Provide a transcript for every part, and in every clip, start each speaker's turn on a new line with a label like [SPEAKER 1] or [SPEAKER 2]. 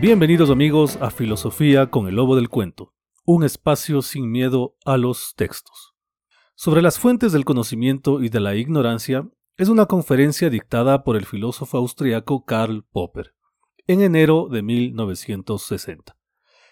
[SPEAKER 1] Bienvenidos amigos a Filosofía con el Lobo del Cuento, un espacio sin miedo a los textos. Sobre las fuentes del conocimiento y de la ignorancia es una conferencia dictada por el filósofo austriaco Karl Popper en enero de 1960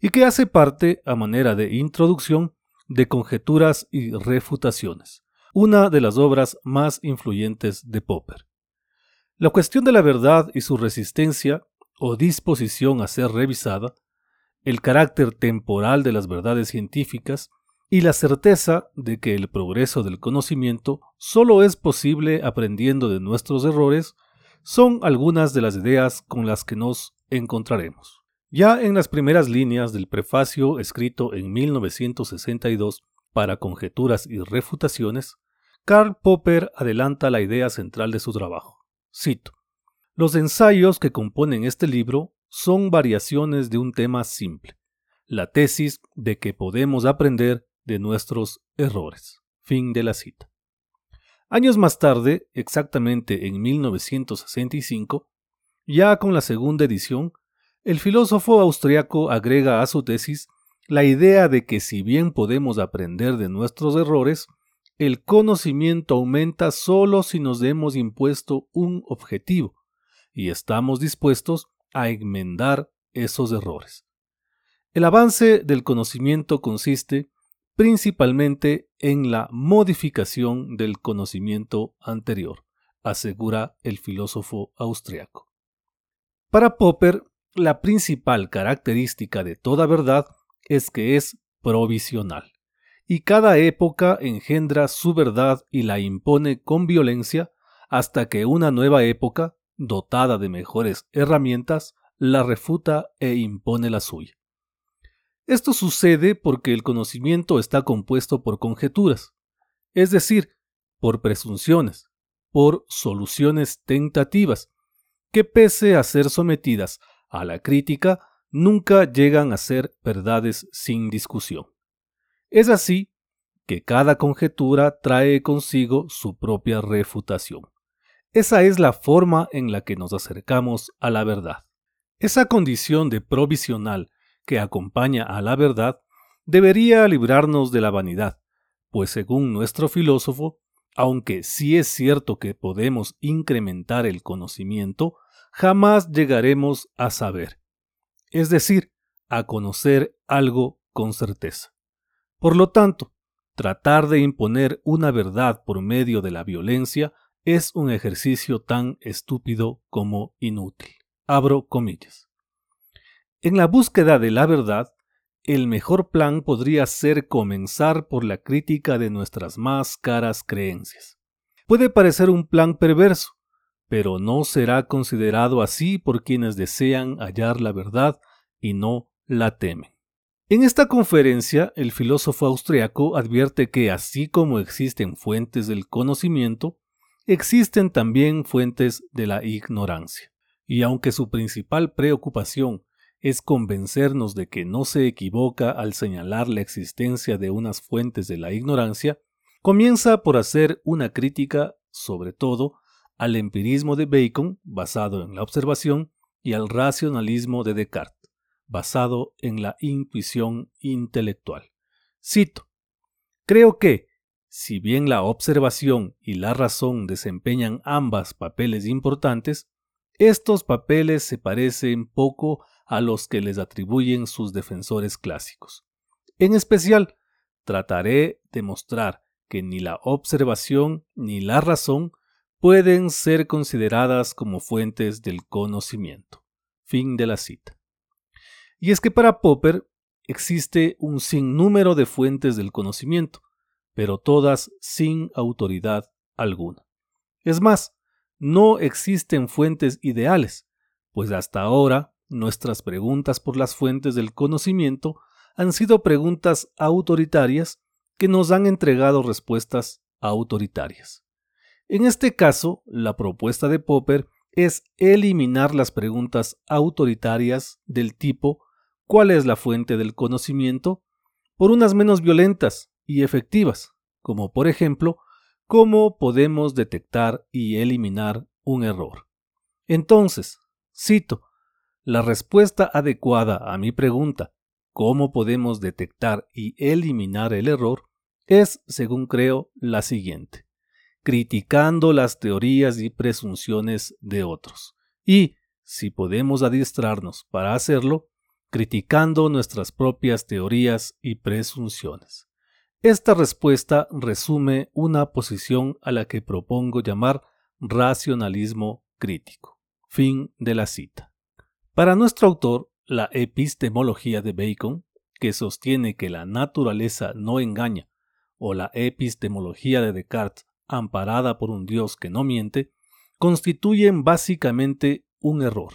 [SPEAKER 1] y que hace parte, a manera de introducción, de Conjeturas y Refutaciones, una de las obras más influyentes de Popper. La cuestión de la verdad y su resistencia o disposición a ser revisada, el carácter temporal de las verdades científicas y la certeza de que el progreso del conocimiento solo es posible aprendiendo de nuestros errores son algunas de las ideas con las que nos encontraremos. Ya en las primeras líneas del prefacio escrito en 1962 para Conjeturas y Refutaciones, Karl Popper adelanta la idea central de su trabajo. Cito, los ensayos que componen este libro son variaciones de un tema simple, la tesis de que podemos aprender de nuestros errores. Fin de la cita. Años más tarde, exactamente en 1965, ya con la segunda edición, el filósofo austriaco agrega a su tesis la idea de que si bien podemos aprender de nuestros errores, el conocimiento aumenta solo si nos hemos impuesto un objetivo, y estamos dispuestos a enmendar esos errores. El avance del conocimiento consiste principalmente en la modificación del conocimiento anterior, asegura el filósofo austriaco. Para Popper, la principal característica de toda verdad es que es provisional, y cada época engendra su verdad y la impone con violencia hasta que una nueva época dotada de mejores herramientas, la refuta e impone la suya. Esto sucede porque el conocimiento está compuesto por conjeturas, es decir, por presunciones, por soluciones tentativas, que pese a ser sometidas a la crítica, nunca llegan a ser verdades sin discusión. Es así que cada conjetura trae consigo su propia refutación. Esa es la forma en la que nos acercamos a la verdad. Esa condición de provisional que acompaña a la verdad debería librarnos de la vanidad, pues según nuestro filósofo, aunque sí es cierto que podemos incrementar el conocimiento, jamás llegaremos a saber, es decir, a conocer algo con certeza. Por lo tanto, tratar de imponer una verdad por medio de la violencia es un ejercicio tan estúpido como inútil. Abro comillas. En la búsqueda de la verdad, el mejor plan podría ser comenzar por la crítica de nuestras más caras creencias. Puede parecer un plan perverso, pero no será considerado así por quienes desean hallar la verdad y no la temen. En esta conferencia, el filósofo austriaco advierte que así como existen fuentes del conocimiento, existen también fuentes de la ignorancia. Y aunque su principal preocupación es convencernos de que no se equivoca al señalar la existencia de unas fuentes de la ignorancia, comienza por hacer una crítica, sobre todo, al empirismo de Bacon, basado en la observación, y al racionalismo de Descartes, basado en la intuición intelectual. Cito, Creo que, si bien la observación y la razón desempeñan ambas papeles importantes, estos papeles se parecen poco a los que les atribuyen sus defensores clásicos. En especial, trataré de mostrar que ni la observación ni la razón pueden ser consideradas como fuentes del conocimiento. Fin de la cita. Y es que para Popper existe un sinnúmero de fuentes del conocimiento, pero todas sin autoridad alguna. Es más, no existen fuentes ideales, pues hasta ahora nuestras preguntas por las fuentes del conocimiento han sido preguntas autoritarias que nos han entregado respuestas autoritarias. En este caso, la propuesta de Popper es eliminar las preguntas autoritarias del tipo ¿cuál es la fuente del conocimiento? por unas menos violentas, y efectivas, como por ejemplo, cómo podemos detectar y eliminar un error. Entonces, cito, La respuesta adecuada a mi pregunta, ¿cómo podemos detectar y eliminar el error? es, según creo, la siguiente. Criticando las teorías y presunciones de otros. Y, si podemos adiestrarnos para hacerlo, criticando nuestras propias teorías y presunciones. Esta respuesta resume una posición a la que propongo llamar racionalismo crítico. Fin de la cita. Para nuestro autor, la epistemología de Bacon, que sostiene que la naturaleza no engaña, o la epistemología de Descartes, amparada por un Dios que no miente, constituyen básicamente un error.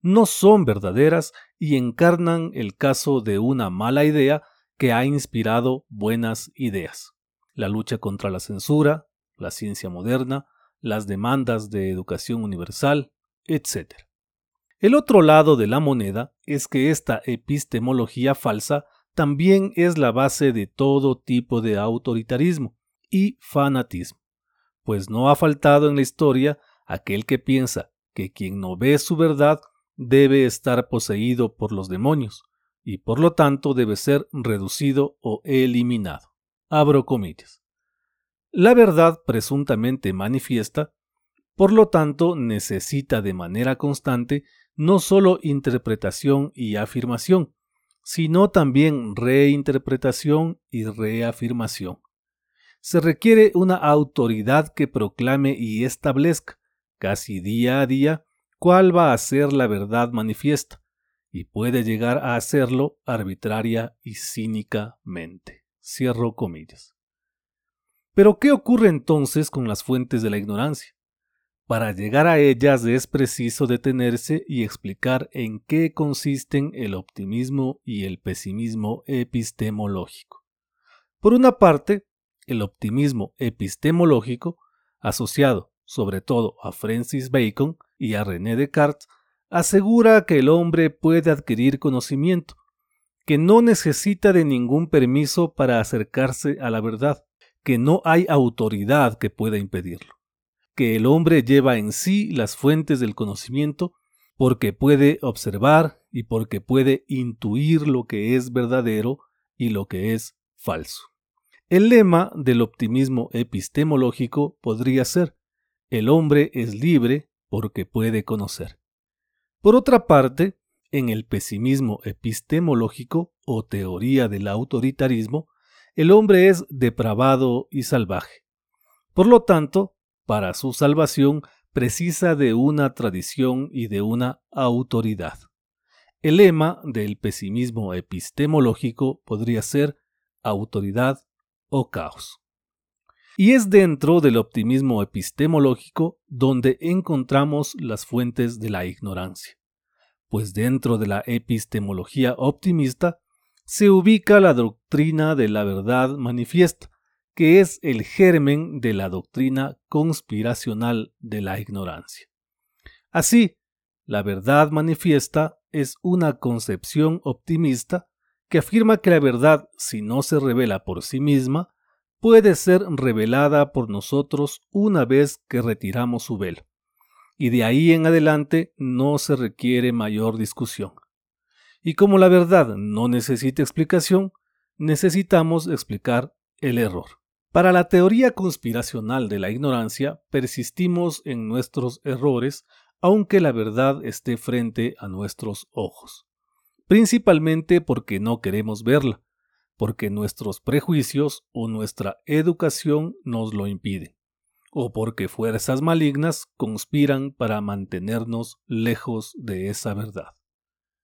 [SPEAKER 1] No son verdaderas y encarnan el caso de una mala idea que ha inspirado buenas ideas. La lucha contra la censura, la ciencia moderna, las demandas de educación universal, etc. El otro lado de la moneda es que esta epistemología falsa también es la base de todo tipo de autoritarismo y fanatismo, pues no ha faltado en la historia aquel que piensa que quien no ve su verdad debe estar poseído por los demonios y por lo tanto debe ser reducido o eliminado. Abro comillas. La verdad presuntamente manifiesta, por lo tanto, necesita de manera constante no solo interpretación y afirmación, sino también reinterpretación y reafirmación. Se requiere una autoridad que proclame y establezca, casi día a día, cuál va a ser la verdad manifiesta, y puede llegar a hacerlo arbitraria y cínicamente. Cierro comillas. Pero ¿qué ocurre entonces con las fuentes de la ignorancia? Para llegar a ellas es preciso detenerse y explicar en qué consisten el optimismo y el pesimismo epistemológico. Por una parte, el optimismo epistemológico, asociado sobre todo a Francis Bacon y a René Descartes, asegura que el hombre puede adquirir conocimiento, que no necesita de ningún permiso para acercarse a la verdad, que no hay autoridad que pueda impedirlo que el hombre lleva en sí las fuentes del conocimiento porque puede observar y porque puede intuir lo que es verdadero y lo que es falso. El lema del optimismo epistemológico podría ser, el hombre es libre porque puede conocer. Por otra parte, en el pesimismo epistemológico o teoría del autoritarismo, el hombre es depravado y salvaje. Por lo tanto, para su salvación precisa de una tradición y de una autoridad. El lema del pesimismo epistemológico podría ser autoridad o caos. Y es dentro del optimismo epistemológico donde encontramos las fuentes de la ignorancia, pues dentro de la epistemología optimista se ubica la doctrina de la verdad manifiesta, que es el germen de la doctrina conspiracional de la ignorancia. Así, la verdad manifiesta es una concepción optimista que afirma que la verdad, si no se revela por sí misma, puede ser revelada por nosotros una vez que retiramos su velo, y de ahí en adelante no se requiere mayor discusión. Y como la verdad no necesita explicación, necesitamos explicar el error. Para la teoría conspiracional de la ignorancia, persistimos en nuestros errores aunque la verdad esté frente a nuestros ojos, principalmente porque no queremos verla, porque nuestros prejuicios o nuestra educación nos lo impiden, o porque fuerzas malignas conspiran para mantenernos lejos de esa verdad.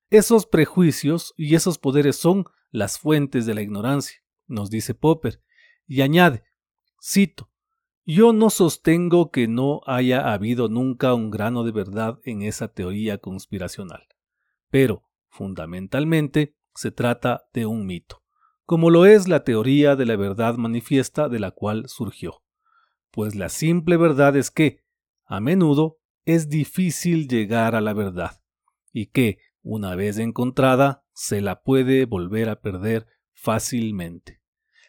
[SPEAKER 1] Esos prejuicios y esos poderes son las fuentes de la ignorancia, nos dice Popper, y añade, cito, yo no sostengo que no haya habido nunca un grano de verdad en esa teoría conspiracional, pero, fundamentalmente, se trata de un mito, como lo es la teoría de la verdad manifiesta de la cual surgió, pues la simple verdad es que, a menudo, es difícil llegar a la verdad, y que, una vez encontrada, se la puede volver a perder fácilmente.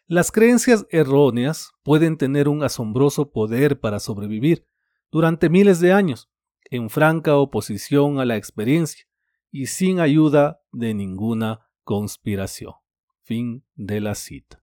[SPEAKER 1] Las creencias erróneas pueden tener un asombroso poder para sobrevivir durante miles de años, en franca oposición a la experiencia, y sin ayuda de ninguna conspiración. Fin de la cita.